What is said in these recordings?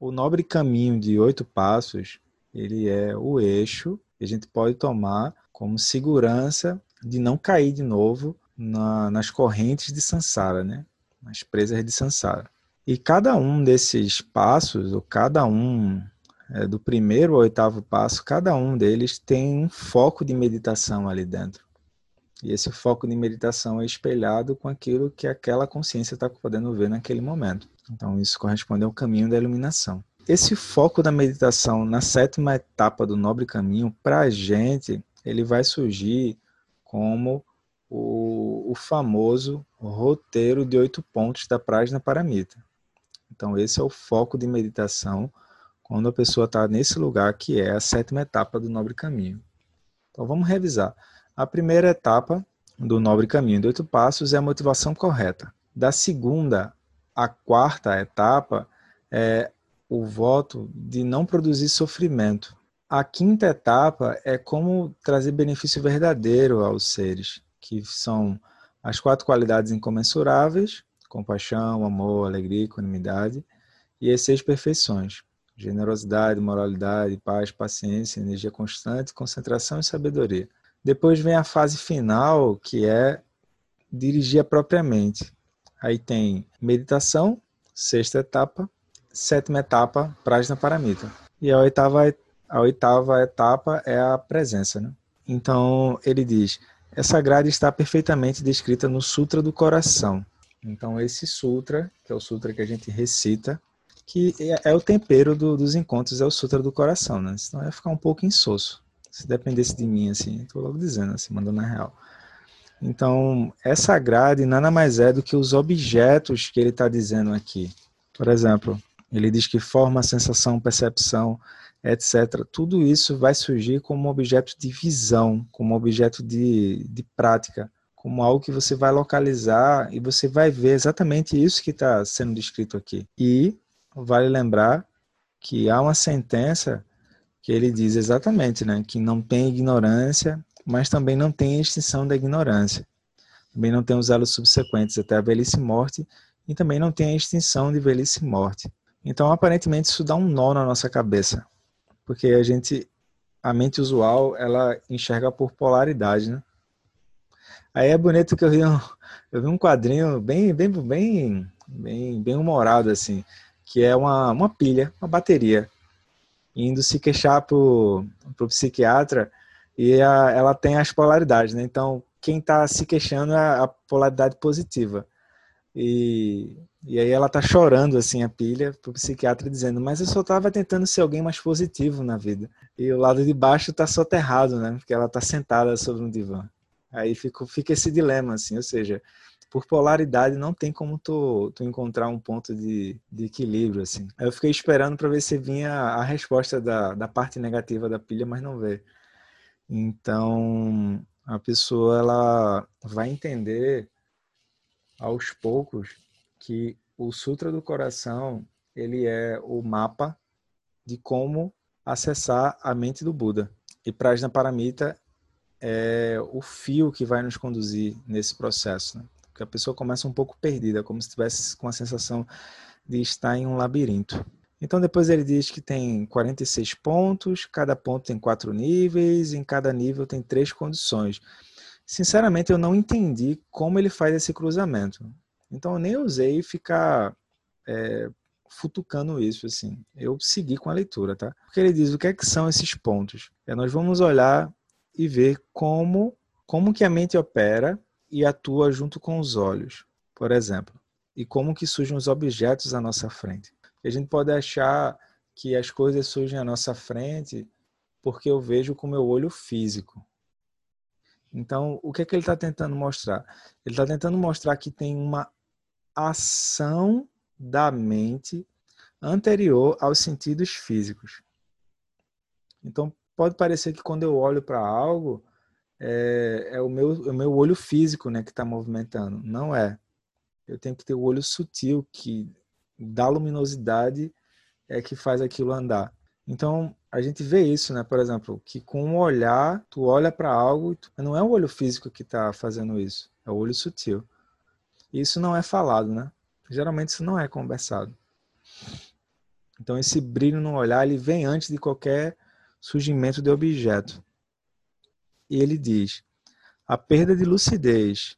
o nobre caminho de oito passos, ele é o eixo que a gente pode tomar como segurança de não cair de novo na, nas correntes de Sansara, né? nas presas de Sansara. E cada um desses passos, ou cada um é, do primeiro ao oitavo passo, cada um deles tem um foco de meditação ali dentro. E esse foco de meditação é espelhado com aquilo que aquela consciência está podendo ver naquele momento. Então, isso corresponde ao caminho da iluminação. Esse foco da meditação na sétima etapa do nobre caminho, para a gente, ele vai surgir como o, o, famoso roteiro de oito pontos da Prajna Paramita. Então, esse é o foco de meditação quando a pessoa está nesse lugar que é a sétima etapa do nobre caminho. Então, vamos revisar. A primeira etapa do nobre caminho de oito passos é a motivação correta. Da segunda à quarta etapa é o voto de não produzir sofrimento. A quinta etapa é como trazer benefício verdadeiro aos seres, que são as quatro qualidades incomensuráveis: compaixão, amor, alegria, equanimidade, e as seis perfeições: generosidade, moralidade, paz, paciência, energia constante, concentração e sabedoria. Depois vem a fase final, que é dirigir propriamente. Aí tem meditação, sexta etapa, sétima etapa, Prajna Paramita. E a oitava, a oitava etapa é a presença. Né? Então, ele diz, essa grade está perfeitamente descrita no Sutra do Coração. Então, esse sutra, que é o sutra que a gente recita, que é, é o tempero do, dos encontros, é o Sutra do Coração, né? Senão ia ficar um pouco insosso. Se dependesse de mim, assim, estou logo dizendo, assim, mandando na real. Então, essa grade nada mais é do que os objetos que ele está dizendo aqui. Por exemplo, ele diz que forma, sensação, percepção, etc. Tudo isso vai surgir como objeto de visão, como objeto de, de prática, como algo que você vai localizar e você vai ver exatamente isso que está sendo descrito aqui. E vale lembrar que há uma sentença que ele diz exatamente, né, que não tem ignorância, mas também não tem extinção da ignorância. Também não tem os elos subsequentes até a velhice e morte, e também não tem a extinção de velhice e morte. Então, aparentemente, isso dá um nó na nossa cabeça, porque a gente, a mente usual, ela enxerga por polaridade, né? Aí é bonito que eu vi um, eu vi um quadrinho bem, bem, bem, bem, bem humorado assim, que é uma, uma pilha, uma bateria indo se queixar pro, pro psiquiatra e a, ela tem as polaridades, né? Então, quem está se queixando é a polaridade positiva. E, e aí ela tá chorando, assim, a pilha, pro psiquiatra dizendo, mas eu só tava tentando ser alguém mais positivo na vida. E o lado de baixo tá soterrado, né? Porque ela tá sentada sobre um divã. Aí fica, fica esse dilema, assim, ou seja, por polaridade não tem como tu, tu encontrar um ponto de, de equilíbrio, assim. Eu fiquei esperando para ver se vinha a resposta da, da parte negativa da pilha, mas não veio. Então, a pessoa ela vai entender aos poucos que o Sutra do Coração ele é o mapa de como acessar a mente do Buda. E Prajna Paramita é o fio que vai nos conduzir nesse processo. Né? que a pessoa começa um pouco perdida, como se estivesse com a sensação de estar em um labirinto. Então depois ele diz que tem 46 pontos, cada ponto tem quatro níveis, em cada nível tem três condições. Sinceramente eu não entendi como ele faz esse cruzamento. Então eu nem usei ficar é, futucando isso assim. Eu segui com a leitura, tá? Porque ele diz o que é que são esses pontos. É, nós vamos olhar e ver como como que a mente opera e atua junto com os olhos, por exemplo. E como que surgem os objetos à nossa frente. A gente pode achar que as coisas surgem à nossa frente porque eu vejo com o meu olho físico. Então, o que é que ele está tentando mostrar? Ele está tentando mostrar que tem uma ação da mente anterior aos sentidos físicos. Então, pode parecer que quando eu olho para algo, é, é o, meu, é o meu olho físico né, que está movimentando. Não é. Eu tenho que ter o olho sutil, que dá luminosidade, é que faz aquilo andar. Então, a gente vê isso, né? Por exemplo, que com um olhar, tu olha para algo, tu... não é o olho físico que está fazendo isso, é o olho sutil. E isso não é falado, né? Geralmente isso não é conversado. Então esse brilho no olhar ele vem antes de qualquer surgimento de objeto. E ele diz: a perda de lucidez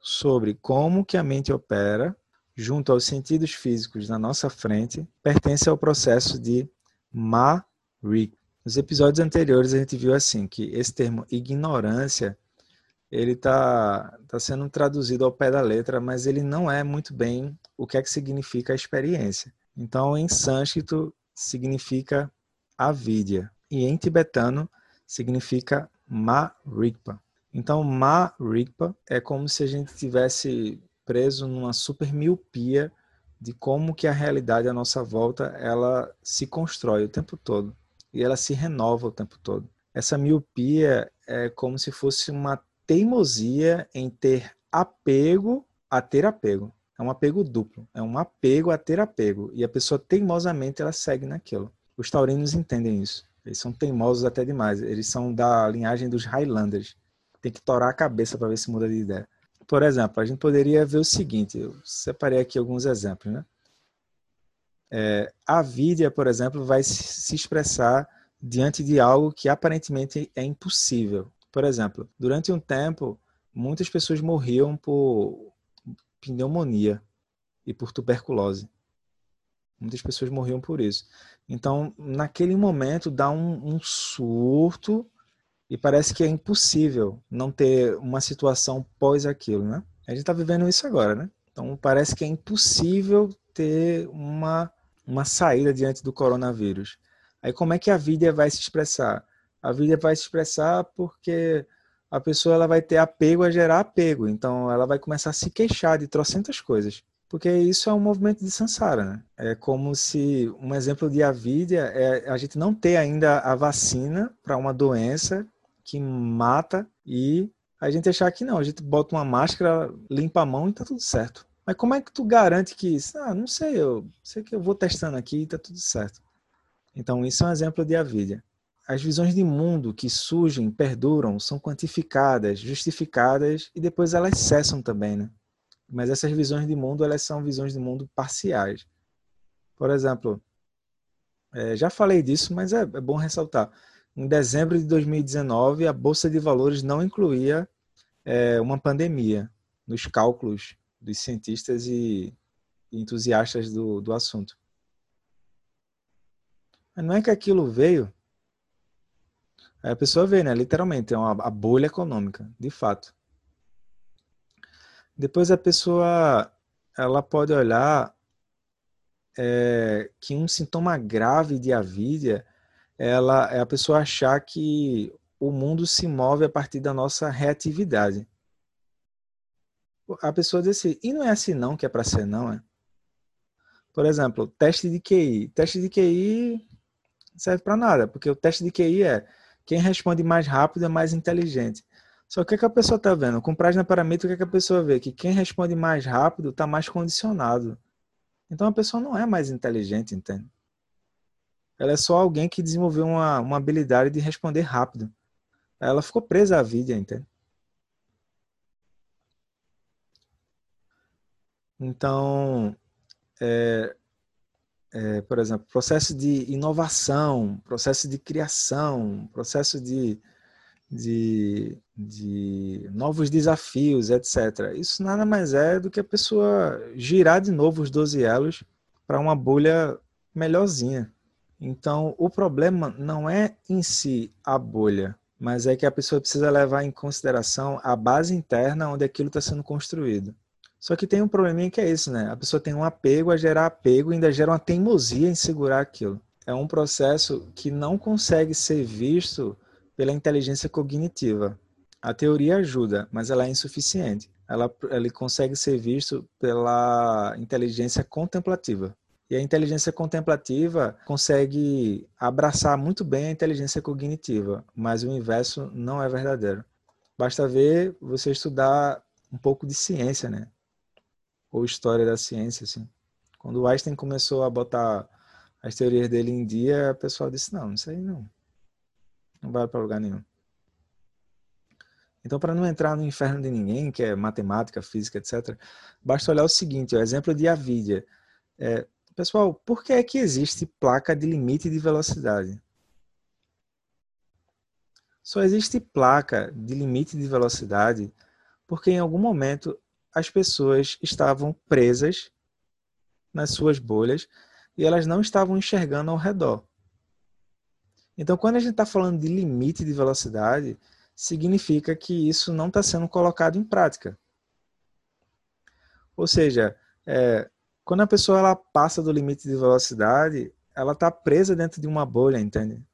sobre como que a mente opera junto aos sentidos físicos na nossa frente pertence ao processo de Ma-Rik. Nos episódios anteriores a gente viu assim que esse termo ignorância ele está tá sendo traduzido ao pé da letra, mas ele não é muito bem o que é que significa a experiência. Então, em sânscrito significa avidya e em tibetano significa ma-rikpa. Então, ma-rikpa é como se a gente tivesse preso numa super miopia de como que a realidade à nossa volta ela se constrói o tempo todo e ela se renova o tempo todo. Essa miopia é como se fosse uma teimosia em ter apego a ter apego. É um apego duplo, é um apego a ter apego e a pessoa teimosamente ela segue naquilo. Os taurinos entendem isso. Eles são teimosos até demais. Eles são da linhagem dos Highlanders. Tem que torar a cabeça para ver se muda de ideia. Por exemplo, a gente poderia ver o seguinte, eu separei aqui alguns exemplos, né? É, a Vidya, por exemplo, vai se expressar diante de algo que aparentemente é impossível. Por exemplo, durante um tempo, muitas pessoas morriam por pneumonia e por tuberculose. Muitas pessoas morriam por isso. Então, naquele momento, dá um, um surto e parece que é impossível não ter uma situação pós aquilo, né? A gente está vivendo isso agora, né? Então parece que é impossível ter uma, uma saída diante do coronavírus. Aí como é que a vida vai se expressar? A vida vai se expressar porque a pessoa ela vai ter apego a gerar apego. Então ela vai começar a se queixar de trocentas coisas. Porque isso é um movimento de samsara, né? É como se um exemplo de avidia é a gente não ter ainda a vacina para uma doença que mata e a gente achar que não, a gente bota uma máscara, limpa a mão e tá tudo certo. Mas como é que tu garante que isso? Ah, não sei, eu sei que eu vou testando aqui e tá tudo certo. Então, isso é um exemplo de avidia. As visões de mundo que surgem, perduram, são quantificadas, justificadas e depois elas cessam também, né? Mas essas visões de mundo, elas são visões de mundo parciais. Por exemplo, é, já falei disso, mas é, é bom ressaltar em dezembro de 2019, a Bolsa de Valores não incluía é, uma pandemia nos cálculos dos cientistas e entusiastas do, do assunto. Mas não é que aquilo veio. Aí a pessoa vê, né? Literalmente, é uma a bolha econômica, de fato. Depois a pessoa ela pode olhar é, que um sintoma grave de avidia ela é a pessoa achar que o mundo se move a partir da nossa reatividade. A pessoa diz assim, e não é assim não que é para ser não, é? Por exemplo, teste de QI. Teste de QI serve para nada, porque o teste de QI é quem responde mais rápido é mais inteligente. Só que o que, é a pessoa está vendo? Com página paramétrica, o que, é que a pessoa vê? Que quem responde mais rápido está mais condicionado. Então a pessoa não é mais inteligente, entende? Ela é só alguém que desenvolveu uma, uma habilidade de responder rápido. Ela ficou presa à vida, entende? Então, é, é, por exemplo, processo de inovação, processo de criação, processo de, de, de novos desafios, etc. Isso nada mais é do que a pessoa girar de novo os 12 elos para uma bolha melhorzinha. Então, o problema não é em si a bolha, mas é que a pessoa precisa levar em consideração a base interna onde aquilo está sendo construído. Só que tem um probleminha que é isso, né? A pessoa tem um apego a gerar apego e ainda gera uma teimosia em segurar aquilo. É um processo que não consegue ser visto pela inteligência cognitiva. A teoria ajuda, mas ela é insuficiente. Ela, ele consegue ser visto pela inteligência contemplativa. E a inteligência contemplativa consegue abraçar muito bem a inteligência cognitiva, mas o inverso não é verdadeiro. Basta ver você estudar um pouco de ciência, né? Ou história da ciência, assim. Quando Einstein começou a botar as teorias dele em dia, o pessoal disse: não, isso aí não. Não vai para lugar nenhum. Então, para não entrar no inferno de ninguém, que é matemática, física, etc., basta olhar o seguinte: o exemplo de Avidia. É, pessoal, por que é que existe placa de limite de velocidade? Só existe placa de limite de velocidade porque em algum momento as pessoas estavam presas nas suas bolhas e elas não estavam enxergando ao redor. Então, quando a gente está falando de limite de velocidade, significa que isso não está sendo colocado em prática. Ou seja, é, quando a pessoa ela passa do limite de velocidade, ela está presa dentro de uma bolha, entende?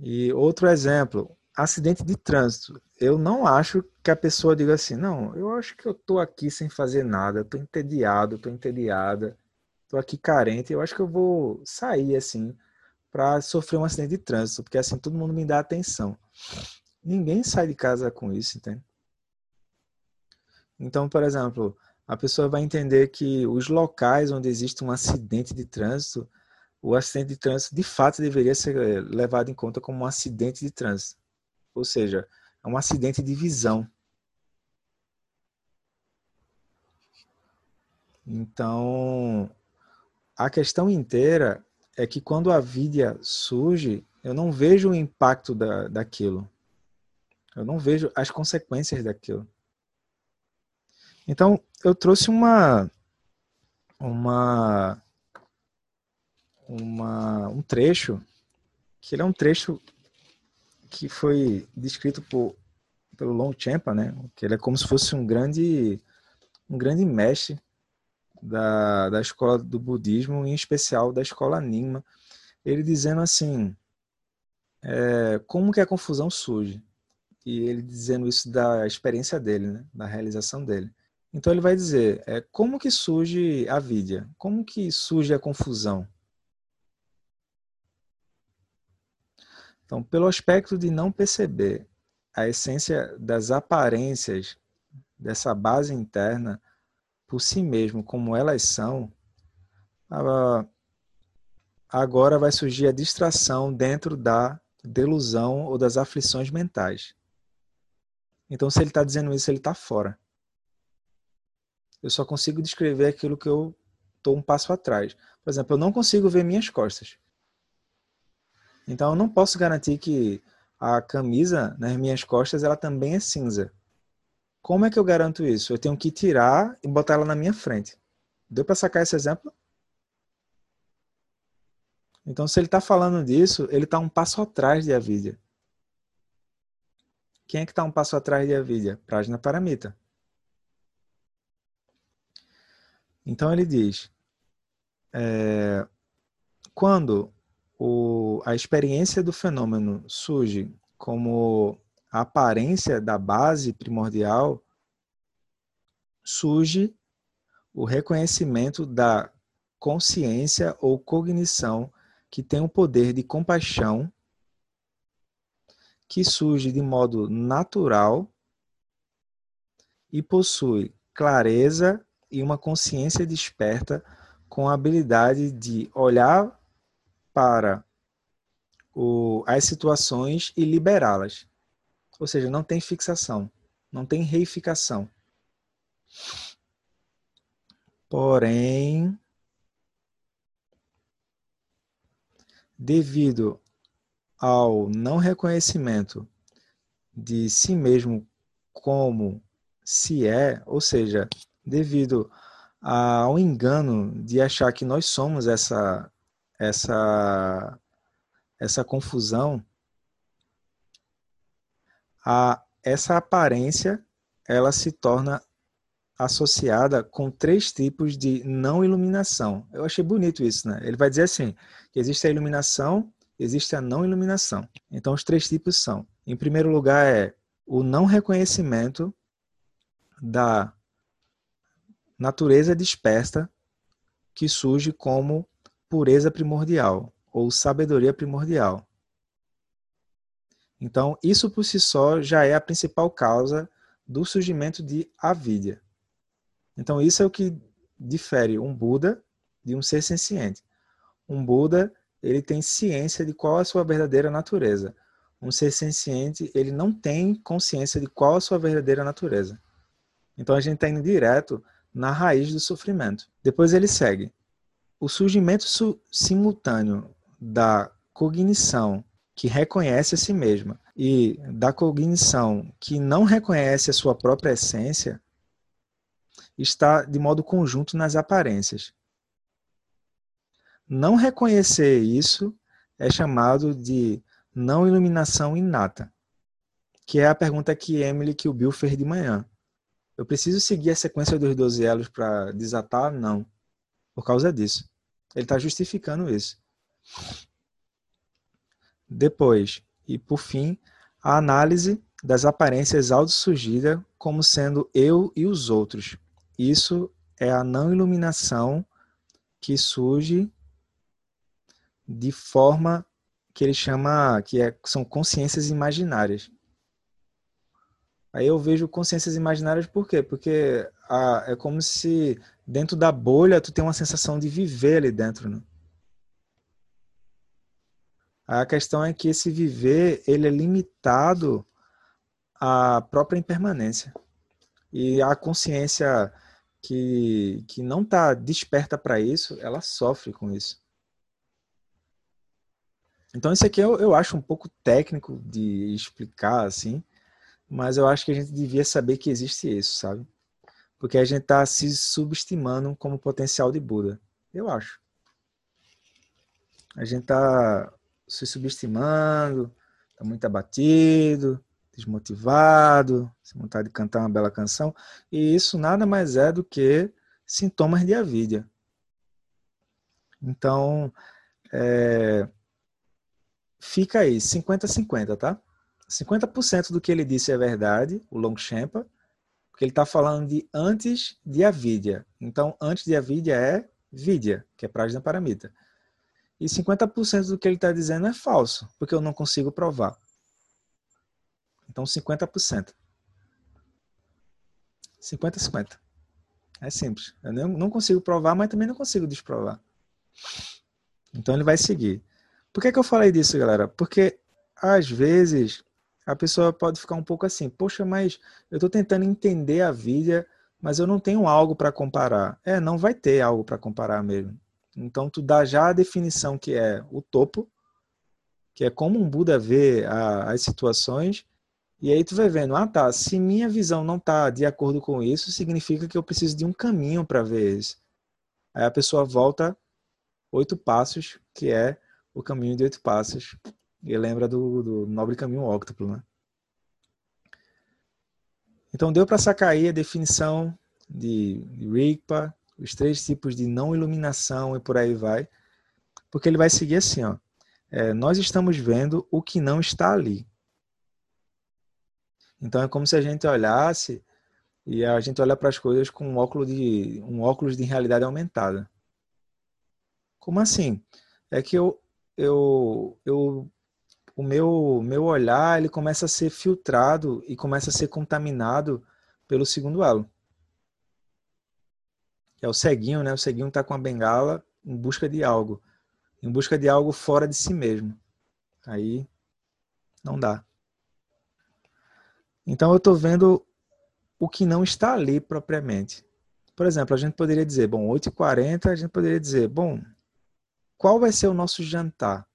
E outro exemplo, acidente de trânsito. Eu não acho que a pessoa diga assim, não, eu acho que eu tô aqui sem fazer nada, tô entediado, tô entediada, tô aqui carente, eu acho que eu vou sair assim para sofrer um acidente de trânsito, porque assim todo mundo me dá atenção. Ninguém sai de casa com isso, entende? Então, por exemplo, a pessoa vai entender que os locais onde existe um acidente de trânsito, o acidente de trânsito de fato deveria ser levado em conta como um acidente de trânsito. Ou seja, é um acidente de visão. Então, a questão inteira é que quando a vida surge, eu não vejo o impacto da, daquilo. Eu não vejo as consequências daquilo. Então, eu trouxe uma uma uma um trecho que ele é um trecho que foi descrito por, pelo Longchenpa, né? Que ele é como se fosse um grande um grande mestre da, da escola do budismo, em especial da escola Nyingma. Ele dizendo assim, é, como que a confusão surge? E ele dizendo isso da experiência dele, né? da realização dele. Então ele vai dizer, é, como que surge a vidya? Como que surge a confusão? Então, pelo aspecto de não perceber a essência das aparências dessa base interna por si mesmo, como elas são, agora vai surgir a distração dentro da delusão ou das aflições mentais. Então, se ele está dizendo isso, ele está fora. Eu só consigo descrever aquilo que eu estou um passo atrás. Por exemplo, eu não consigo ver minhas costas. Então eu não posso garantir que a camisa nas minhas costas ela também é cinza. Como é que eu garanto isso? Eu tenho que tirar e botar ela na minha frente. Deu para sacar esse exemplo? Então, se ele está falando disso, ele está um passo atrás de Avidya. Quem é que está um passo atrás de Avidya? Prajna Paramita. Então ele diz: é, quando o, a experiência do fenômeno surge como a aparência da base primordial, surge o reconhecimento da consciência ou cognição que tem o poder de compaixão, que surge de modo natural e possui clareza e uma consciência desperta com a habilidade de olhar para o, as situações e liberá-las. Ou seja, não tem fixação, não tem reificação. Porém, devido ao não reconhecimento de si mesmo como se é, ou seja, devido ao engano de achar que nós somos essa essa, essa confusão, a, essa aparência ela se torna associada com três tipos de não iluminação. Eu achei bonito isso, né? Ele vai dizer assim, que existe a iluminação, existe a não iluminação. Então os três tipos são, em primeiro lugar é o não reconhecimento da natureza dispersa que surge como pureza primordial ou sabedoria primordial. Então, isso por si só já é a principal causa do surgimento de avidya. Então, isso é o que difere um Buda de um ser senciente. Um Buda, ele tem ciência de qual é a sua verdadeira natureza. Um ser senciente, ele não tem consciência de qual é a sua verdadeira natureza. Então a gente está indo direto na raiz do sofrimento. Depois ele segue. O surgimento simultâneo da cognição que reconhece a si mesma e da cognição que não reconhece a sua própria essência está de modo conjunto nas aparências. Não reconhecer isso é chamado de não iluminação inata, que é a pergunta que Emily que o Bill fez de manhã. Eu preciso seguir a sequência dos 12 elos para desatar? Não. Por causa disso. Ele está justificando isso. Depois, e por fim, a análise das aparências autossurgidas como sendo eu e os outros. Isso é a não iluminação que surge de forma que ele chama, que é, são consciências imaginárias. Aí eu vejo consciências imaginárias por quê? Porque a, é como se dentro da bolha tu tem uma sensação de viver ali dentro, né? A questão é que esse viver, ele é limitado à própria impermanência. E a consciência que, que não está desperta para isso, ela sofre com isso. Então, isso aqui eu, eu acho um pouco técnico de explicar, assim, mas eu acho que a gente devia saber que existe isso, sabe? Porque a gente está se subestimando como potencial de Buda. Eu acho. A gente está se subestimando, está muito abatido, desmotivado, sem vontade de cantar uma bela canção. E isso nada mais é do que sintomas de avidia. Então, é, fica aí, 50-50, tá? 50% do que ele disse é verdade, o Longchampa, porque ele está falando de antes de avidia. Então, antes de avidia é vidya, que é Prajna Paramita. E 50% do que ele está dizendo é falso, porque eu não consigo provar. Então, 50%. 50-50. É simples. Eu não consigo provar, mas também não consigo desprovar. Então, ele vai seguir. Por que, que eu falei disso, galera? Porque às vezes a pessoa pode ficar um pouco assim, poxa, mas eu estou tentando entender a vida, mas eu não tenho algo para comparar. É, não vai ter algo para comparar mesmo. Então tu dá já a definição que é o topo, que é como um Buda vê a, as situações, e aí tu vai vendo, ah tá, se minha visão não está de acordo com isso, significa que eu preciso de um caminho para ver isso. Aí a pessoa volta oito passos, que é o caminho de oito passos. E lembra do, do nobre caminho óctuplo, né? Então deu para sacar aí a definição de, Rigpa, os três tipos de não iluminação e por aí vai, porque ele vai seguir assim, ó. É, nós estamos vendo o que não está ali. Então é como se a gente olhasse e a gente olha para as coisas com um óculos de um óculos de realidade aumentada. Como assim? É que eu eu, eu o meu, meu olhar ele começa a ser filtrado e começa a ser contaminado pelo segundo elo. É o ceguinho, né? O ceguinho está com a bengala em busca de algo. Em busca de algo fora de si mesmo. Aí não dá. Então eu estou vendo o que não está ali propriamente. Por exemplo, a gente poderia dizer, bom, 8h40, a gente poderia dizer, bom, qual vai ser o nosso jantar?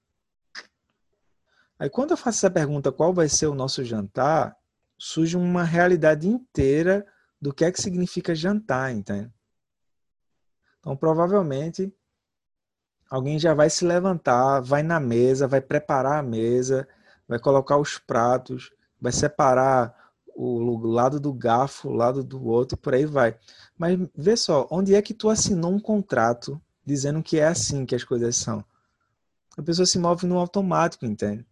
Aí quando eu faço essa pergunta, qual vai ser o nosso jantar, surge uma realidade inteira do que é que significa jantar, entende? Então, provavelmente, alguém já vai se levantar, vai na mesa, vai preparar a mesa, vai colocar os pratos, vai separar o lado do garfo, o lado do outro, por aí vai. Mas vê só, onde é que tu assinou um contrato dizendo que é assim que as coisas são. A pessoa se move no automático, entende?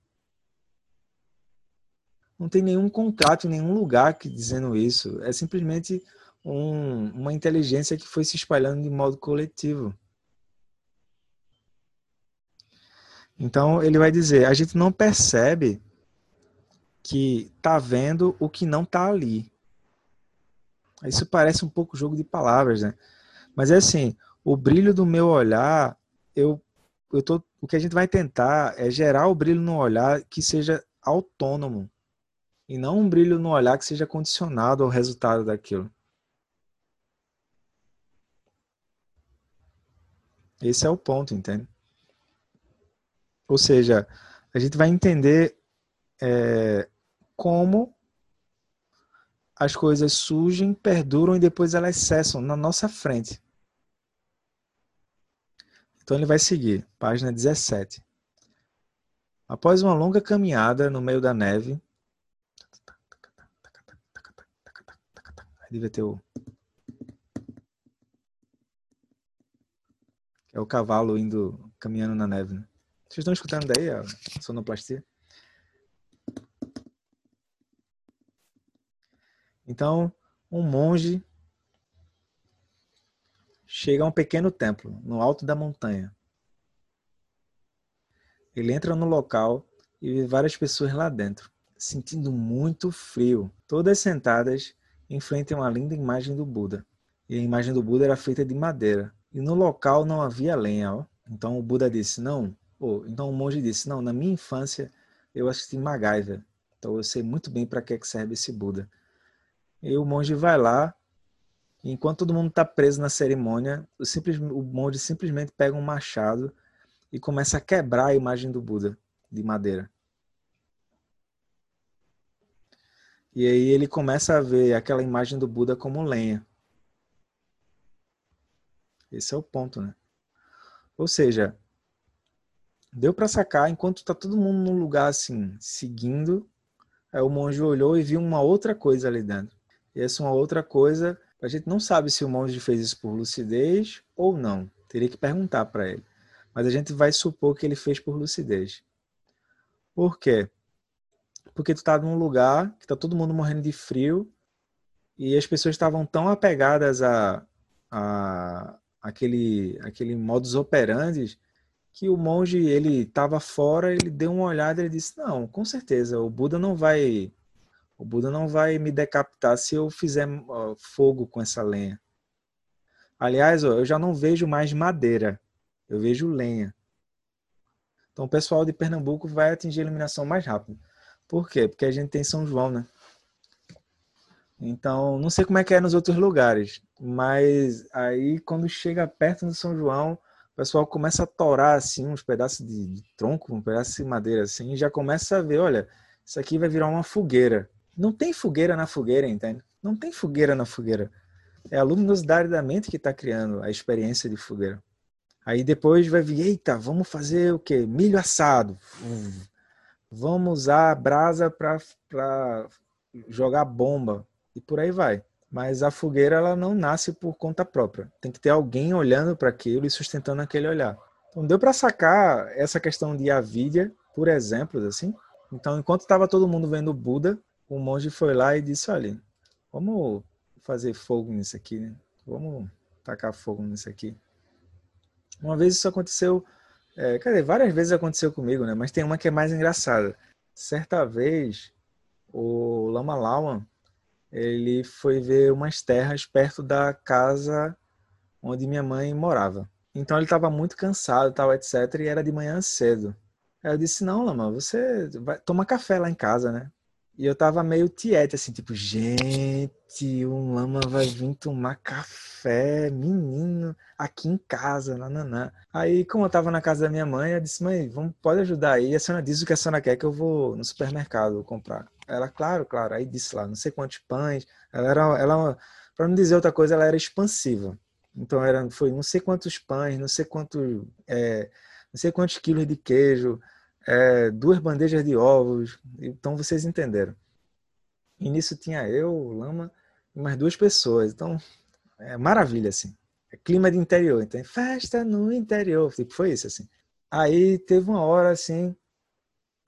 Não tem nenhum contrato em nenhum lugar que dizendo isso. É simplesmente um, uma inteligência que foi se espalhando de modo coletivo. Então ele vai dizer: a gente não percebe que está vendo o que não está ali. Isso parece um pouco jogo de palavras, né? Mas é assim: o brilho do meu olhar, eu, eu tô, o que a gente vai tentar é gerar o brilho no olhar que seja autônomo e não um brilho no olhar que seja condicionado ao resultado daquilo. Esse é o ponto, entende? Ou seja, a gente vai entender é, como as coisas surgem, perduram e depois elas cessam na nossa frente. Então ele vai seguir, página 17. Após uma longa caminhada no meio da neve, devia ter o é o cavalo indo caminhando na neve. Né? Vocês estão escutando daí a sonoplastia? Então, um monge chega a um pequeno templo no alto da montanha. Ele entra no local e vê várias pessoas lá dentro, sentindo muito frio, todas sentadas em frente a uma linda imagem do Buda. E a imagem do Buda era feita de madeira. E no local não havia lenha. Ó. Então o Buda disse: Não. Oh, então o monge disse: Não, na minha infância eu assisti MacGyver. Então eu sei muito bem para que serve esse Buda. E o monge vai lá, e enquanto todo mundo está preso na cerimônia, o, simples, o monge simplesmente pega um machado e começa a quebrar a imagem do Buda de madeira. E aí ele começa a ver aquela imagem do Buda como lenha. Esse é o ponto, né? Ou seja, deu para sacar enquanto está todo mundo num lugar assim, seguindo, aí o monge olhou e viu uma outra coisa ali dentro. E essa uma outra coisa, a gente não sabe se o monge fez isso por lucidez ou não. Teria que perguntar para ele. Mas a gente vai supor que ele fez por lucidez. Por quê? Porque tu tá num lugar que tá todo mundo morrendo de frio e as pessoas estavam tão apegadas a, a aquele aquele modus operandi que o monge ele estava fora, ele deu uma olhada e disse: "Não, com certeza, o Buda não vai o Buda não vai me decapitar se eu fizer fogo com essa lenha. Aliás, eu já não vejo mais madeira, eu vejo lenha. Então o pessoal de Pernambuco vai atingir a iluminação mais rápido. Por quê? Porque a gente tem São João, né? Então, não sei como é que é nos outros lugares, mas aí quando chega perto do São João, o pessoal começa a torar assim uns pedaços de, tronco, um pedaço de madeira assim, e já começa a ver, olha, isso aqui vai virar uma fogueira. Não tem fogueira na fogueira, entende? Não tem fogueira na fogueira. É a luminosidade da mente que está criando a experiência de fogueira. Aí depois vai vir, eita, vamos fazer o quê? Milho assado. Vamos usar a brasa para jogar bomba. E por aí vai. Mas a fogueira ela não nasce por conta própria. Tem que ter alguém olhando para aquilo e sustentando aquele olhar. Então deu para sacar essa questão de avidia, por exemplo, assim. Então enquanto estava todo mundo vendo Buda, o monge foi lá e disse: Olha, vamos fazer fogo nisso aqui, né? Vamos tacar fogo nisso aqui. Uma vez isso aconteceu, é, várias vezes aconteceu comigo, né? Mas tem uma que é mais engraçada. Certa vez, o Lama Lawan, ele foi ver umas terras perto da casa onde minha mãe morava. Então ele estava muito cansado, tal, etc. E era de manhã cedo. Aí eu disse: Não, Lama, você vai tomar café lá em casa, né? E eu tava meio tiete, assim, tipo, gente, um lama vai vir tomar café, menino, aqui em casa, nananã. Aí, como eu tava na casa da minha mãe, eu disse, mãe, vamos, pode ajudar aí? A senhora diz o que a senhora quer que eu vou no supermercado comprar. Ela, claro, claro. Aí disse lá, não sei quantos pães. Ela era, ela, para não dizer outra coisa, ela era expansiva. Então, era, foi não sei quantos pães, não sei quanto, é, não sei quantos quilos de queijo, é, duas bandejas de ovos. Então vocês entenderam. E nisso tinha eu, Lama e mais duas pessoas. Então, é maravilha, assim. É clima de interior. Então, festa no interior. Tipo, foi isso, assim. Aí teve uma hora, assim,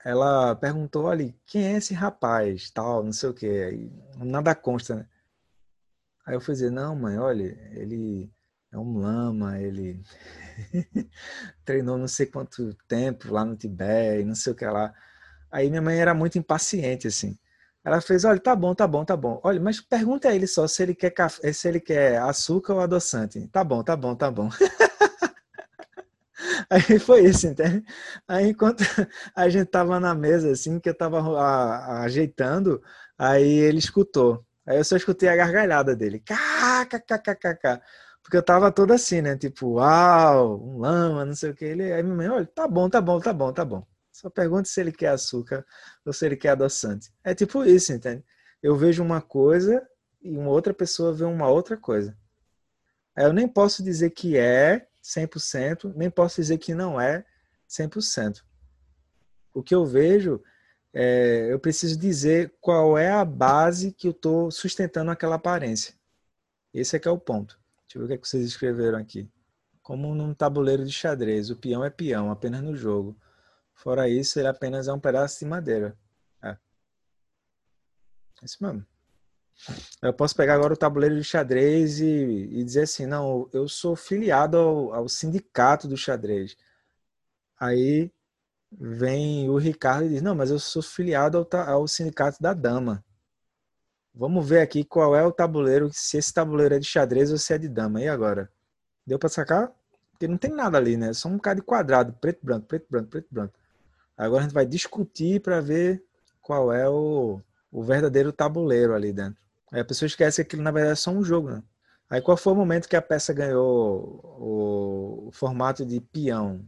ela perguntou, olha, quem é esse rapaz, tal, não sei o quê. Aí, nada consta, né? Aí eu fui dizer, não, mãe, olha, ele é um lama, ele treinou não sei quanto tempo lá no Tibete, não sei o que lá. Aí minha mãe era muito impaciente, assim. Ela fez, olha, tá bom, tá bom, tá bom. Olha, mas pergunta a ele só se ele quer café, se ele quer açúcar ou adoçante. Tá bom, tá bom, tá bom. Aí foi isso, entende? Aí enquanto a gente tava na mesa, assim, que eu tava a, ajeitando, aí ele escutou. Aí eu só escutei a gargalhada dele. Kkkkkk. Porque eu tava todo assim, né? Tipo, uau, um lama, não sei o que. Ele, aí minha mãe, olha, tá bom, tá bom, tá bom, tá bom. Só pergunta se ele quer açúcar ou se ele quer adoçante. É tipo isso, entende? Eu vejo uma coisa e uma outra pessoa vê uma outra coisa. Aí eu nem posso dizer que é 100%, nem posso dizer que não é 100%. O que eu vejo, é, eu preciso dizer qual é a base que eu estou sustentando aquela aparência. Esse é que é o ponto. Deixa eu ver o que, é que vocês escreveram aqui. Como num tabuleiro de xadrez, o peão é peão, apenas no jogo. Fora isso, ele apenas é um pedaço de madeira. É. Isso mesmo. Eu posso pegar agora o tabuleiro de xadrez e, e dizer assim, não, eu sou filiado ao, ao, sindicato do xadrez. Aí vem o Ricardo e diz, não, mas eu sou filiado ao, ao sindicato da dama. Vamos ver aqui qual é o tabuleiro, se esse tabuleiro é de xadrez ou se é de dama. E agora? Deu para sacar? Porque não tem nada ali, né? Só um bocado de quadrado, preto, branco, preto, branco, preto, branco. Agora a gente vai discutir para ver qual é o, o verdadeiro tabuleiro ali dentro. Aí a pessoa esquece que aquilo na verdade é só um jogo, né? Aí qual foi o momento que a peça ganhou o, o formato de peão?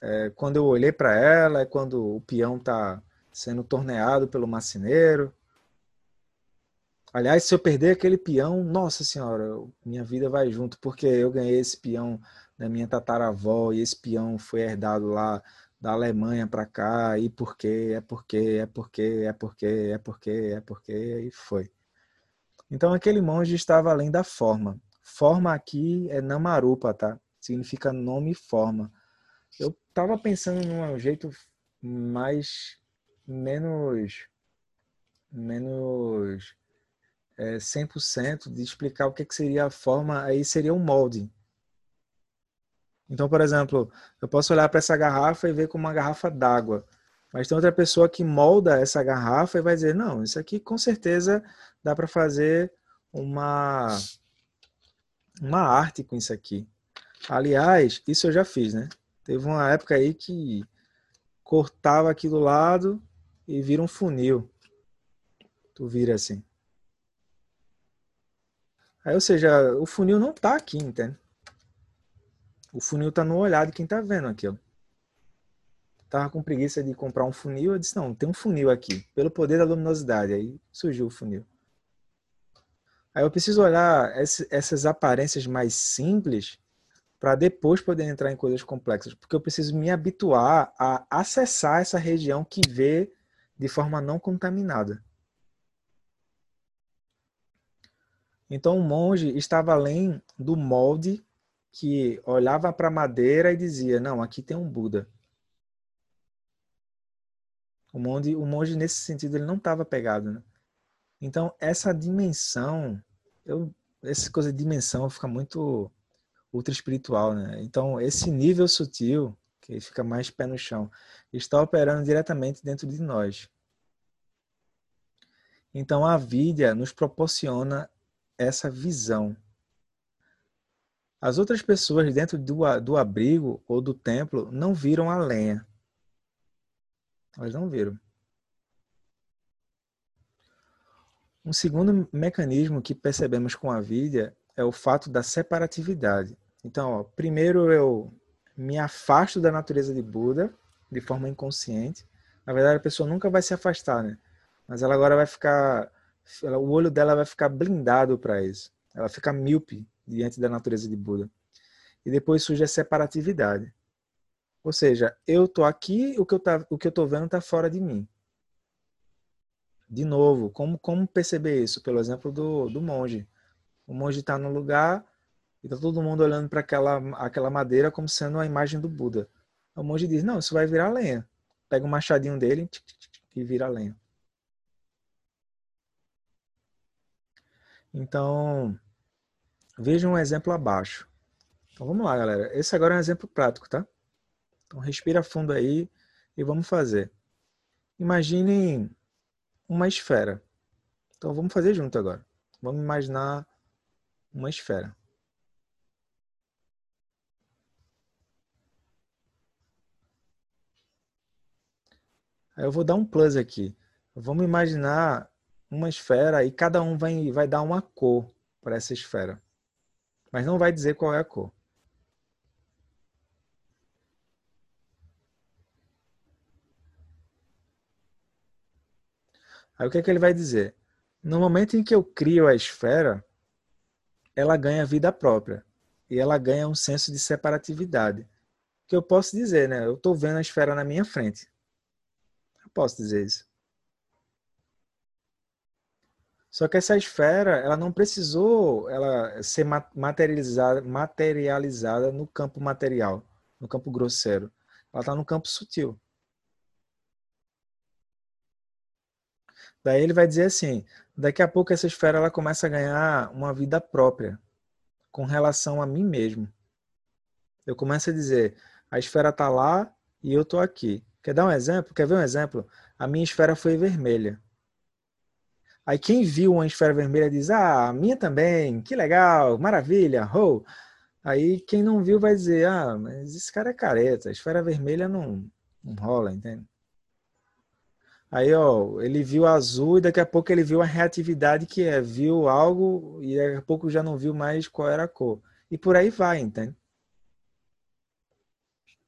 É quando eu olhei para ela, é quando o peão está sendo torneado pelo macineiro. Aliás, se eu perder aquele peão, nossa senhora, minha vida vai junto, porque eu ganhei esse peão da minha tataravó e esse peão foi herdado lá da Alemanha para cá, e por quê, é porque, é porque, é porque, é porque, é porque, e foi. Então aquele monge estava além da forma. Forma aqui é Namarupa, tá? Significa nome e forma. Eu estava pensando num jeito mais menos menos é, 100% de explicar o que, que seria a forma, aí seria um molde. Então, por exemplo, eu posso olhar para essa garrafa e ver como uma garrafa d'água. Mas tem outra pessoa que molda essa garrafa e vai dizer: não, isso aqui com certeza dá para fazer uma, uma arte com isso aqui. Aliás, isso eu já fiz, né? Teve uma época aí que cortava aqui do lado e vira um funil. Tu vira assim. Aí, ou seja, o funil não tá aqui, entende? O funil tá no olhar de quem tá vendo aquilo. Tava com preguiça de comprar um funil, eu disse, não, tem um funil aqui, pelo poder da luminosidade. Aí surgiu o funil. Aí eu preciso olhar essas aparências mais simples para depois poder entrar em coisas complexas, porque eu preciso me habituar a acessar essa região que vê de forma não contaminada. Então o monge estava além do molde que olhava para a madeira e dizia: Não, aqui tem um Buda. O monge, o monge nesse sentido, ele não estava pegado. Né? Então, essa dimensão eu, essa coisa de dimensão fica muito ultra espiritual, né? Então, esse nível sutil, que fica mais pé no chão, está operando diretamente dentro de nós. Então, a vida nos proporciona essa visão. As outras pessoas dentro do, do abrigo ou do templo não viram a lenha. Elas não viram. Um segundo mecanismo que percebemos com a vida é o fato da separatividade. Então, ó, primeiro eu me afasto da natureza de Buda de forma inconsciente. Na verdade, a pessoa nunca vai se afastar, né? Mas ela agora vai ficar, ela, o olho dela vai ficar blindado para isso. Ela fica míope diante da natureza de Buda. E depois surge a separatividade. Ou seja, eu tô aqui, o que eu tá, o que eu tô vendo está fora de mim. De novo, como, como perceber isso? Pelo exemplo do, do monge. O monge está no lugar e está todo mundo olhando para aquela, aquela madeira como sendo a imagem do Buda. O monge diz: Não, isso vai virar lenha. Pega o machadinho dele e vira lenha. Então, veja um exemplo abaixo. Então vamos lá, galera. Esse agora é um exemplo prático, tá? Então respira fundo aí e vamos fazer. Imaginem uma esfera. Então vamos fazer junto agora. Vamos imaginar uma esfera. Aí eu vou dar um plus aqui. Vamos imaginar uma esfera e cada um vai, vai dar uma cor para essa esfera. mas não vai dizer qual é a cor. Aí o que é que ele vai dizer? No momento em que eu crio a esfera, ela ganha vida própria e ela ganha um senso de separatividade. Que eu posso dizer, né? Eu estou vendo a esfera na minha frente. Eu posso dizer isso. Só que essa esfera, ela não precisou ela ser materializada, materializada no campo material, no campo grosseiro. Ela está no campo sutil. Daí ele vai dizer assim: daqui a pouco essa esfera ela começa a ganhar uma vida própria com relação a mim mesmo. Eu começo a dizer: a esfera está lá e eu estou aqui. Quer dar um exemplo? Quer ver um exemplo? A minha esfera foi vermelha. Aí quem viu uma esfera vermelha diz: Ah, a minha também, que legal, maravilha, ho! Aí quem não viu vai dizer: Ah, mas esse cara é careta, a esfera vermelha não, não rola, entende? Aí, ó, ele viu azul e daqui a pouco ele viu a reatividade que é, viu algo e daqui a pouco já não viu mais qual era a cor. E por aí vai, entende?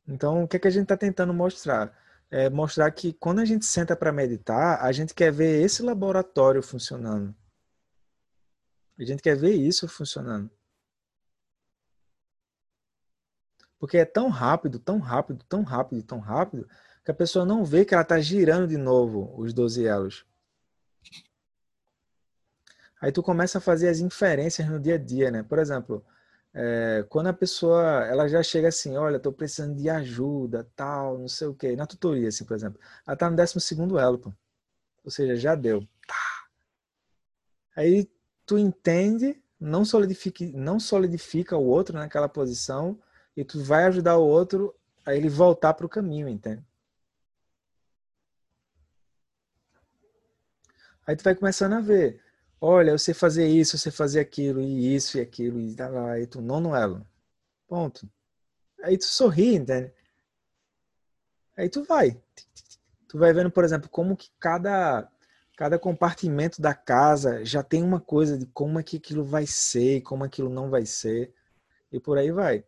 Então, o que, é que a gente está tentando mostrar? É mostrar que quando a gente senta para meditar, a gente quer ver esse laboratório funcionando. A gente quer ver isso funcionando. Porque é tão rápido, tão rápido, tão rápido, tão rápido, que a pessoa não vê que ela está girando de novo os 12 elos. Aí tu começa a fazer as inferências no dia a dia, né? Por exemplo, é, quando a pessoa ela já chega assim, olha, estou precisando de ajuda, tal, não sei o quê. Na tutoria, assim, por exemplo. Ela está no 12 segundo elo, pô. Ou seja, já deu. Tá. Aí tu entende, não solidifica, não solidifica o outro naquela posição e tu vai ajudar o outro a ele voltar para o caminho, entende? Aí tu vai começando a ver. Olha, sei fazer isso, sei fazer aquilo, e isso e aquilo, e tá lá, e tu nono elo. Ponto. Aí tu sorri, entende? Aí tu vai. Tu vai vendo, por exemplo, como que cada, cada compartimento da casa já tem uma coisa de como é que aquilo vai ser e como aquilo não vai ser. E por aí vai.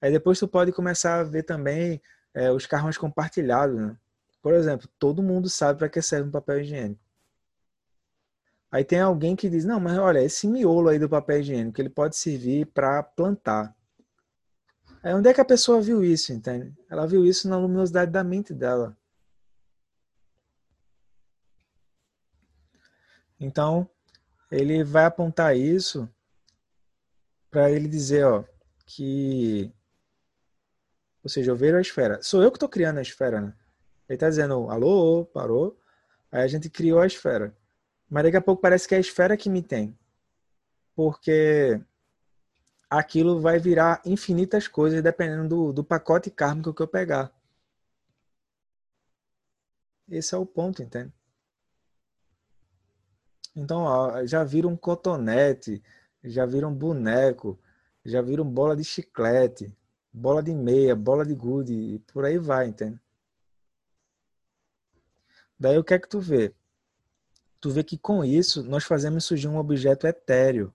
Aí depois tu pode começar a ver também é, os carros compartilhados, né? Por exemplo, todo mundo sabe para que serve um papel higiênico. Aí tem alguém que diz: não, mas olha, esse miolo aí do papel higiênico, ele pode servir para plantar. Aí onde é que a pessoa viu isso, entende? Ela viu isso na luminosidade da mente dela. Então, ele vai apontar isso para ele dizer, ó, que ou seja, eu vejo a esfera. Sou eu que estou criando a esfera, né? Ele está dizendo, alô, parou. Aí a gente criou a esfera. Mas daqui a pouco parece que é a esfera que me tem. Porque aquilo vai virar infinitas coisas dependendo do, do pacote kármico que eu pegar. Esse é o ponto, entende? Então, ó, já viram um cotonete, já viram um boneco, já viram bola de chiclete, bola de meia, bola de gude, por aí vai, entende? Daí o que é que tu vê? Tu vê que com isso nós fazemos surgir um objeto etéreo.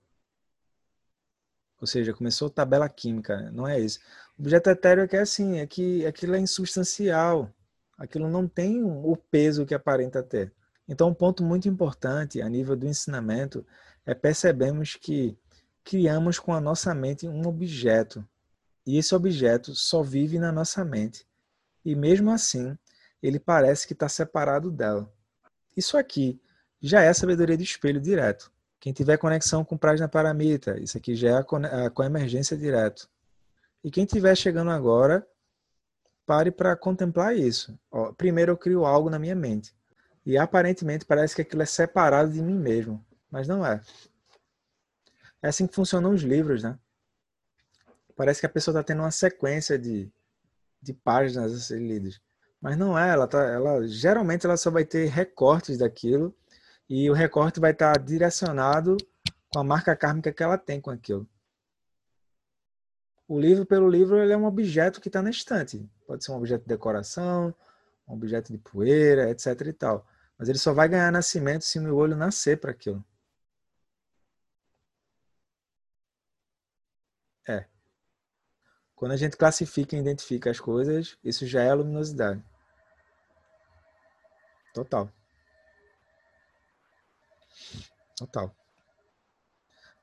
Ou seja, começou tabela química, né? não é isso. O objeto etéreo é que é assim, é que aquilo é insubstancial. Aquilo não tem o peso que aparenta ter. Então, um ponto muito importante a nível do ensinamento é percebemos que criamos com a nossa mente um objeto. E esse objeto só vive na nossa mente. E mesmo assim, ele parece que está separado dela. Isso aqui já é sabedoria de espelho direto. Quem tiver conexão com Prajna Paramita, isso aqui já é a coemergência direto. E quem estiver chegando agora, pare para contemplar isso. Ó, primeiro eu crio algo na minha mente. E aparentemente parece que aquilo é separado de mim mesmo. Mas não é. É assim que funcionam os livros, né? Parece que a pessoa está tendo uma sequência de, de páginas a ser lidas. Mas não é, ela, tá, ela geralmente ela só vai ter recortes daquilo e o recorte vai estar direcionado com a marca kármica que ela tem com aquilo. O livro pelo livro ele é um objeto que está na estante. Pode ser um objeto de decoração, um objeto de poeira, etc. e tal. Mas ele só vai ganhar nascimento se o meu olho nascer para aquilo. É. Quando a gente classifica e identifica as coisas, isso já é a luminosidade. Total. Total.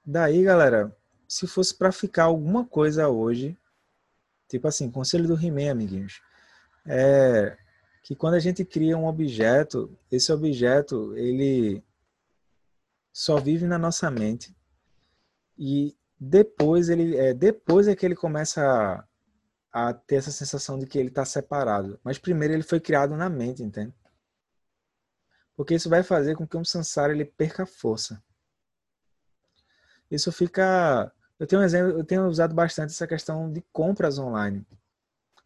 Daí, galera, se fosse para ficar alguma coisa hoje, tipo assim, conselho do He-Man, amiguinhos, é que quando a gente cria um objeto, esse objeto, ele só vive na nossa mente e depois ele é depois é que ele começa a, a ter essa sensação de que ele está separado. Mas primeiro ele foi criado na mente, entende? Porque isso vai fazer com que um samsara ele perca força. Isso fica eu tenho um exemplo, eu tenho usado bastante essa questão de compras online.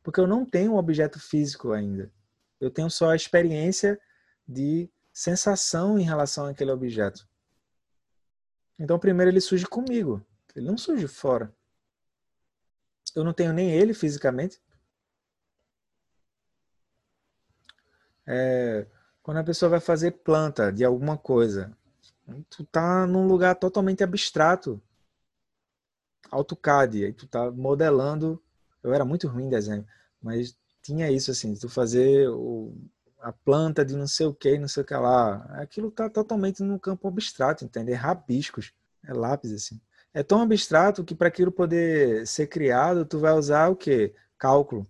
Porque eu não tenho um objeto físico ainda. Eu tenho só a experiência de sensação em relação àquele objeto. Então, primeiro ele surge comigo. Ele não surge fora. Eu não tenho nem ele fisicamente. É, quando a pessoa vai fazer planta de alguma coisa, tu tá num lugar totalmente abstrato. AutoCAD, aí tu tá modelando. Eu era muito ruim em desenho, mas tinha isso assim, tu fazer o, a planta de não sei o que, não sei o que lá. Aquilo tá totalmente no campo abstrato, entende? É rabiscos, é lápis assim. É tão abstrato que para aquilo poder ser criado, tu vai usar o que? Cálculo.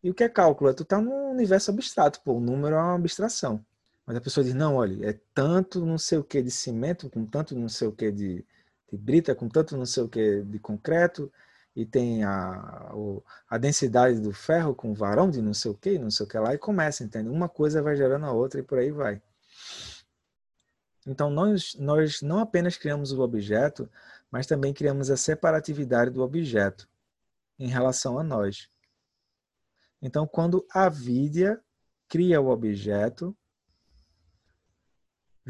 E o que é cálculo? É tu tá num universo abstrato, pô, o número é uma abstração. Mas a pessoa diz, não, olha, é tanto não sei o que de cimento, com tanto não sei o que de, de brita, com tanto não sei o que de concreto, e tem a, a densidade do ferro com varão de não sei o que, não sei o que lá, e começa, entende? Uma coisa vai gerando a outra e por aí vai. Então, nós, nós não apenas criamos o objeto, mas também criamos a separatividade do objeto em relação a nós. Então, quando a Vidya cria o objeto,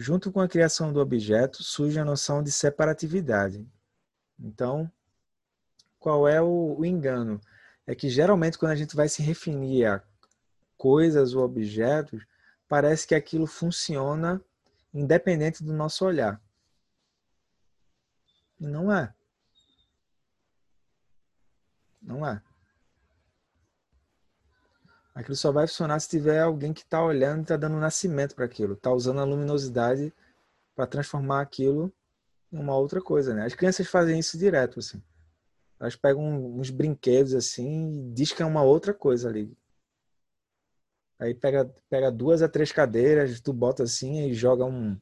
junto com a criação do objeto, surge a noção de separatividade. Então, qual é o, o engano? É que geralmente quando a gente vai se referir a coisas ou objetos, parece que aquilo funciona independente do nosso olhar. E não é. Não é. Aquilo só vai funcionar se tiver alguém que está olhando e está dando nascimento para aquilo, está usando a luminosidade para transformar aquilo em uma outra coisa, né? As crianças fazem isso direto, assim. Elas pegam uns brinquedos assim e diz que é uma outra coisa ali. Aí pega, pega duas a três cadeiras, tu bota assim e joga um,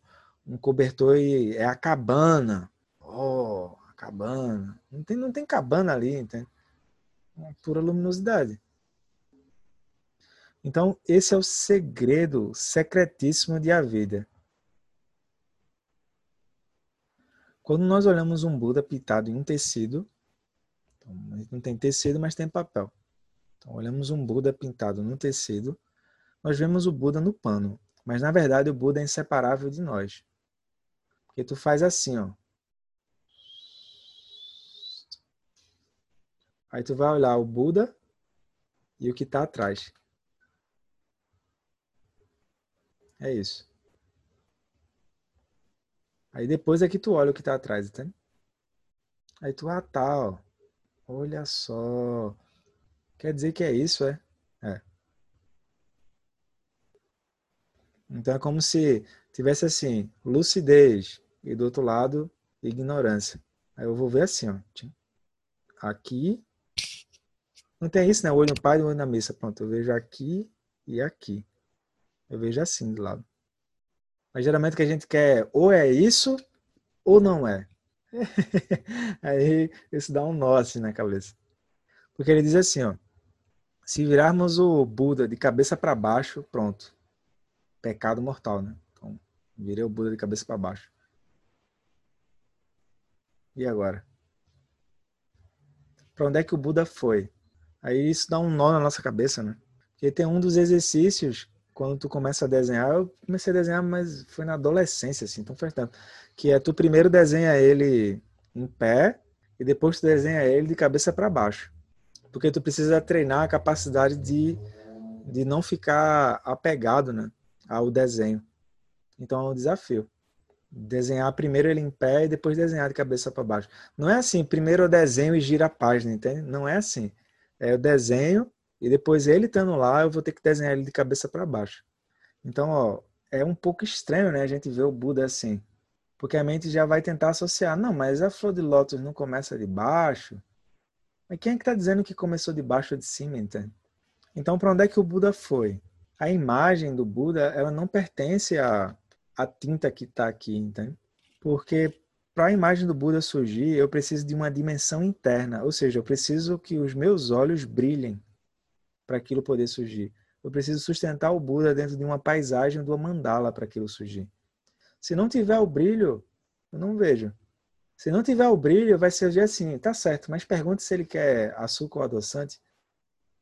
um cobertor e é a cabana. Oh, a cabana. Não tem, não tem cabana ali, entende? É pura luminosidade. Então, esse é o segredo secretíssimo de a vida. Quando nós olhamos um Buda pintado em um tecido, então, não tem tecido, mas tem papel. Então, olhamos um Buda pintado no tecido, nós vemos o Buda no pano. Mas, na verdade, o Buda é inseparável de nós. Porque tu faz assim, ó. Aí tu vai olhar o Buda e o que está atrás. É isso. Aí depois é que tu olha o que está atrás, entende? Aí tu, ah, tá, ó. Olha só. Quer dizer que é isso, é? É. Então é como se tivesse assim, lucidez e do outro lado, ignorância. Aí eu vou ver assim, ó. Aqui. Não tem isso, né? O olho no pai e o olho na missa. Pronto, eu vejo aqui e aqui. Eu vejo assim do lado. Mas geralmente o que a gente quer ou é isso ou não é. Aí isso dá um nó assim na cabeça. Porque ele diz assim, ó. Se virarmos o Buda de cabeça para baixo, pronto. Pecado mortal, né? Então, virei o Buda de cabeça para baixo. E agora? Para onde é que o Buda foi? Aí isso dá um nó na nossa cabeça, né? Porque tem um dos exercícios quando tu começa a desenhar, eu comecei a desenhar, mas foi na adolescência, assim, então faz. Que é tu primeiro desenha ele em pé e depois tu desenha ele de cabeça para baixo. Porque tu precisa treinar a capacidade de, de não ficar apegado né, ao desenho. Então é um desafio. Desenhar primeiro ele em pé e depois desenhar de cabeça para baixo. Não é assim, primeiro eu desenho e gira a página, entende? Não é assim. É, eu desenho e depois ele estando lá, eu vou ter que desenhar ele de cabeça para baixo. Então, ó, é um pouco estranho, né? A gente ver o Buda assim. Porque a mente já vai tentar associar. Não, mas a flor de lótus não começa de baixo. Mas quem é que está dizendo que começou de baixo ou de cima, entende? Então, para onde é que o Buda foi? A imagem do Buda, ela não pertence à, à tinta que está aqui, entende? Porque para a imagem do Buda surgir, eu preciso de uma dimensão interna. Ou seja, eu preciso que os meus olhos brilhem para aquilo poder surgir. Eu preciso sustentar o Buda dentro de uma paisagem do mandala para aquilo surgir. Se não tiver o brilho, eu não vejo. Se não tiver o brilho, vai ser assim, tá certo, mas pergunte se ele quer açúcar ou adoçante.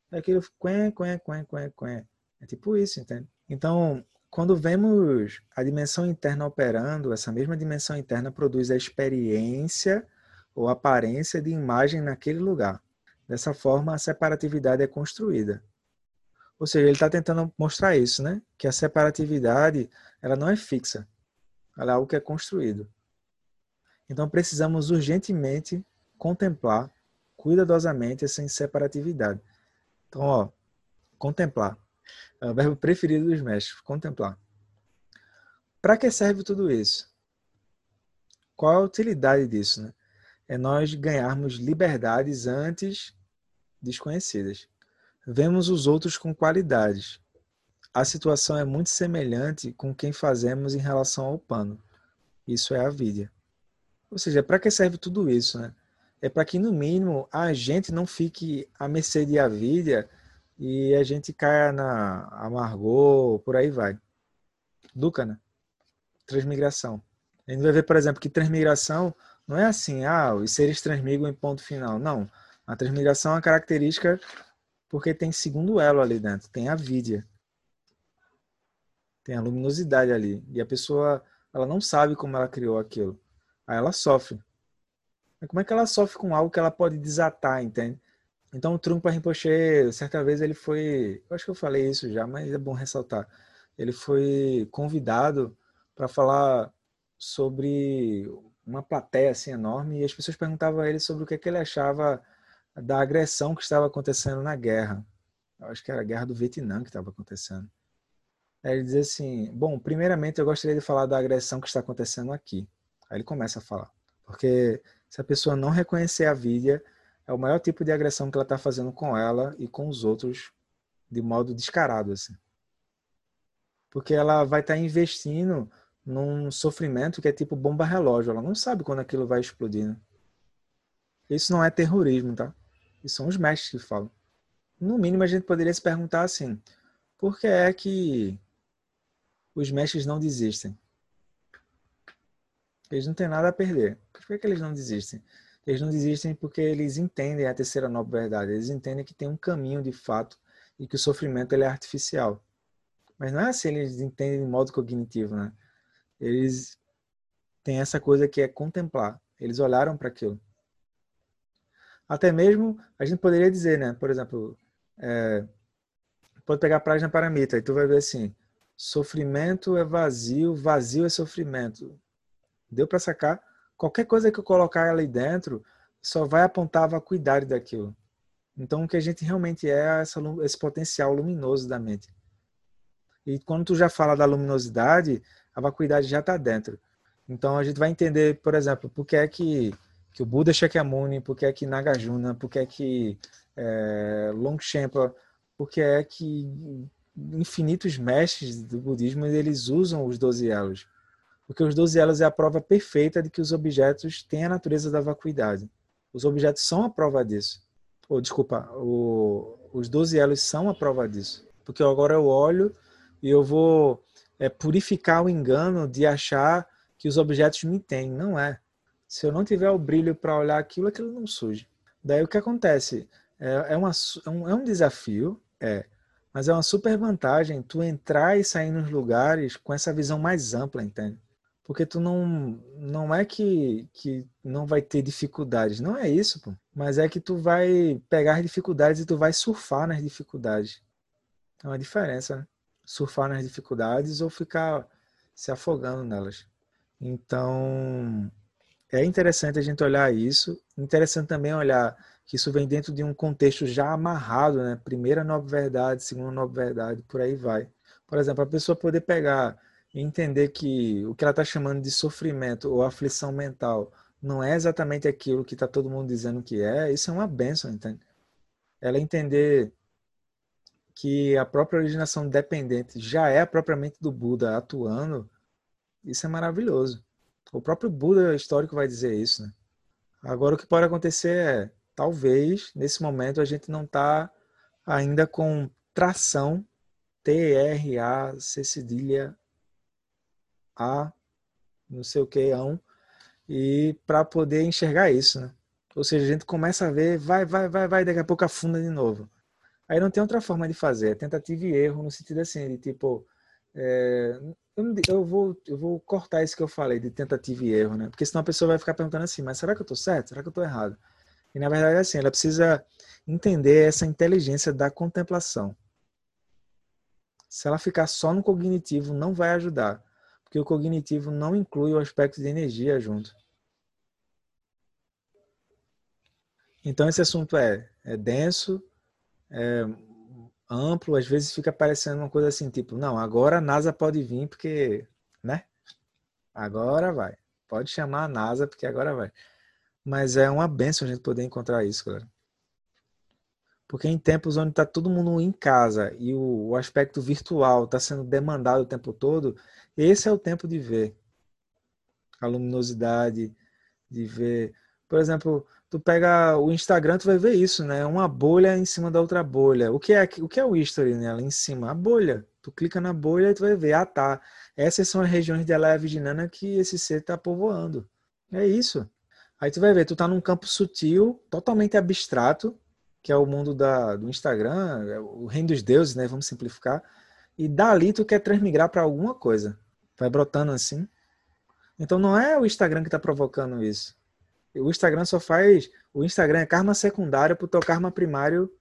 É aquilo, quen, quen, quen, quen, quen. É tipo isso, entende? Então, quando vemos a dimensão interna operando, essa mesma dimensão interna produz a experiência ou aparência de imagem naquele lugar. Dessa forma, a separatividade é construída. Ou seja, ele está tentando mostrar isso, né? Que a separatividade ela não é fixa, ela é algo que é construído. Então precisamos urgentemente contemplar cuidadosamente essa inseparatividade. Então, ó, contemplar. É o verbo preferido dos mestres, contemplar. Para que serve tudo isso? Qual a utilidade disso, né? É nós ganharmos liberdades antes desconhecidas. Vemos os outros com qualidades. A situação é muito semelhante com quem fazemos em relação ao pano. Isso é a vida. Ou seja, para que serve tudo isso, né? É para que, no mínimo, a gente não fique à mercê de avidia e a gente caia na amargor, por aí vai. Duca, né? Transmigração. A gente vai ver, por exemplo, que transmigração não é assim, ah, os seres transmigram em ponto final. Não. A transmigração é uma característica porque tem segundo elo ali dentro, tem a vidia. Tem a luminosidade ali. E a pessoa, ela não sabe como ela criou aquilo. Aí ela sofre. Mas como é que ela sofre com algo que ela pode desatar, entende? Então o Trumpa Rinpoche, certa vez ele foi, eu acho que eu falei isso já, mas é bom ressaltar. Ele foi convidado para falar sobre uma plateia assim enorme e as pessoas perguntavam a ele sobre o que, é que ele achava da agressão que estava acontecendo na guerra. Eu acho que era a guerra do Vietnã que estava acontecendo. Aí ele diz assim: Bom, primeiramente eu gostaria de falar da agressão que está acontecendo aqui. Aí ele começa a falar. Porque se a pessoa não reconhecer a vida, é o maior tipo de agressão que ela está fazendo com ela e com os outros de modo descarado. assim. Porque ela vai estar tá investindo num sofrimento que é tipo bomba relógio. Ela não sabe quando aquilo vai explodir. Né? Isso não é terrorismo, tá? Isso são os mestres que falam. No mínimo, a gente poderia se perguntar assim: por que é que os mestres não desistem? Eles não têm nada a perder. Por que, é que eles não desistem? Eles não desistem porque eles entendem a terceira nobre verdade. Eles entendem que tem um caminho de fato e que o sofrimento ele é artificial. Mas não é assim, eles entendem de modo cognitivo, né? Eles têm essa coisa que é contemplar. Eles olharam para aquilo. Até mesmo, a gente poderia dizer, né? Por exemplo, é, pode pegar a página Paramita e tu vai ver assim, sofrimento é vazio, vazio é sofrimento. Deu para sacar? Qualquer coisa que eu colocar ali dentro só vai apontar a vacuidade daquilo. Então, o que a gente realmente é, é essa, esse potencial luminoso da mente. E quando tu já fala da luminosidade, a vacuidade já está dentro. Então, a gente vai entender, por exemplo, por que é que, que o Buda Shakyamuni, por que é que Nagarjuna, por que é que é, Longchenpa, por que é que infinitos mestres do budismo eles usam os doze elos porque os 12 elos é a prova perfeita de que os objetos têm a natureza da vacuidade. Os objetos são a prova disso. Ou, desculpa, o, os 12 elos são a prova disso. Porque agora eu olho e eu vou é, purificar o engano de achar que os objetos me têm. Não é. Se eu não tiver o brilho para olhar aquilo, aquilo não surge. Daí o que acontece? É, é, uma, é, um, é um desafio, é, mas é uma super vantagem tu entrar e sair nos lugares com essa visão mais ampla, entende? porque tu não não é que, que não vai ter dificuldades, não é isso, pô. Mas é que tu vai pegar as dificuldades e tu vai surfar nas dificuldades. É uma diferença, né? Surfar nas dificuldades ou ficar se afogando nelas. Então, é interessante a gente olhar isso. Interessante também olhar que isso vem dentro de um contexto já amarrado, né? Primeira nova verdade, segunda nova verdade, por aí vai. Por exemplo, a pessoa poder pegar e entender que o que ela está chamando de sofrimento ou aflição mental não é exatamente aquilo que está todo mundo dizendo que é, isso é uma benção, entende? Ela entender que a própria originação dependente já é propriamente do Buda atuando, isso é maravilhoso. O próprio Buda histórico vai dizer isso, né? Agora o que pode acontecer é, talvez nesse momento a gente não está ainda com tração T R A C cedilha A não sei o que, um, e para poder enxergar isso, né? Ou seja, a gente começa a ver, vai, vai, vai, vai, daqui a pouco afunda de novo. Aí não tem outra forma de fazer, é tentativa e erro, no sentido assim, de tipo, é, eu, vou, eu vou cortar isso que eu falei, de tentativa e erro, né? Porque senão a pessoa vai ficar perguntando assim, mas será que eu estou certo? Será que eu estou errado? E na verdade é assim, ela precisa entender essa inteligência da contemplação. Se ela ficar só no cognitivo, não vai ajudar, porque o cognitivo não inclui o aspecto de energia junto. Então esse assunto é, é denso, é amplo, às vezes fica parecendo uma coisa assim, tipo, não, agora a NASA pode vir porque, né? Agora vai. Pode chamar a NASA porque agora vai. Mas é uma benção a gente poder encontrar isso, galera. Porque em tempos onde está todo mundo em casa e o, o aspecto virtual está sendo demandado o tempo todo, esse é o tempo de ver a luminosidade, de ver. Por exemplo, tu pega o Instagram, tu vai ver isso, né? Uma bolha em cima da outra bolha. O que é o que é o history nela em cima? A bolha. Tu clica na bolha e tu vai ver, ah tá, essas são as regiões de Alea Viginana que esse ser está povoando. É isso. Aí tu vai ver, tu tá num campo sutil, totalmente abstrato, que é o mundo da, do Instagram, é o reino dos deuses, né? Vamos simplificar. E dali tu quer transmigrar para alguma coisa. Vai brotando assim. Então não é o Instagram que está provocando isso. O Instagram só faz. O Instagram é karma secundário para o teu karma primário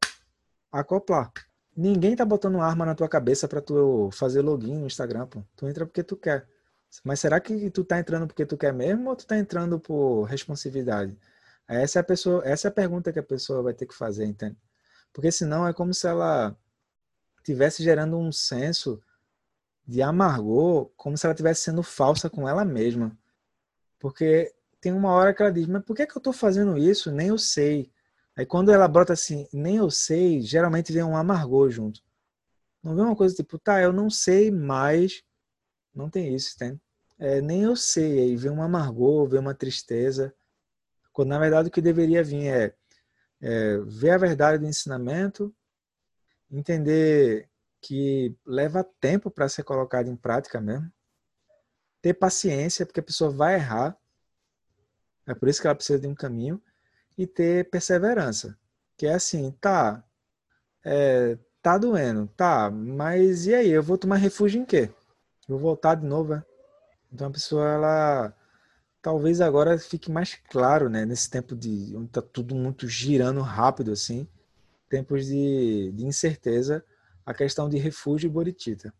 acoplar. Ninguém tá botando arma na tua cabeça para tu fazer login no Instagram, pô. Tu entra porque tu quer. Mas será que tu tá entrando porque tu quer mesmo ou tu tá entrando por responsividade? Essa é a pessoa, essa é a pergunta que a pessoa vai ter que fazer, entende? Porque senão é como se ela tivesse gerando um senso de amargor, como se ela estivesse sendo falsa com ela mesma. Porque tem uma hora que ela diz, mas por que, que eu estou fazendo isso? Nem eu sei. Aí quando ela brota assim, nem eu sei, geralmente vem um amargor junto. Não vem uma coisa tipo, tá, eu não sei, mas não tem isso, tem? É, nem eu sei, aí vem um amargor, vem uma tristeza. Quando na verdade o que deveria vir é, é ver a verdade do ensinamento, entender que leva tempo para ser colocado em prática mesmo, ter paciência, porque a pessoa vai errar, é por isso que ela precisa de um caminho e ter perseverança. Que é assim, tá, é, tá doendo, tá, mas e aí? Eu vou tomar refúgio em quê? Vou voltar de novo, né? Então a pessoa, ela talvez agora fique mais claro, né? Nesse tempo de onde tá tudo muito girando rápido, assim, tempos de, de incerteza, a questão de refúgio e boritita.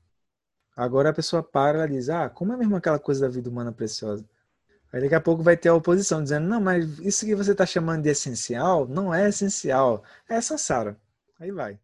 Agora a pessoa para e diz, ah, como é mesmo aquela coisa da vida humana preciosa? Aí daqui a pouco vai ter a oposição dizendo, não, mas isso que você está chamando de essencial não é essencial, é Sansara. Aí vai.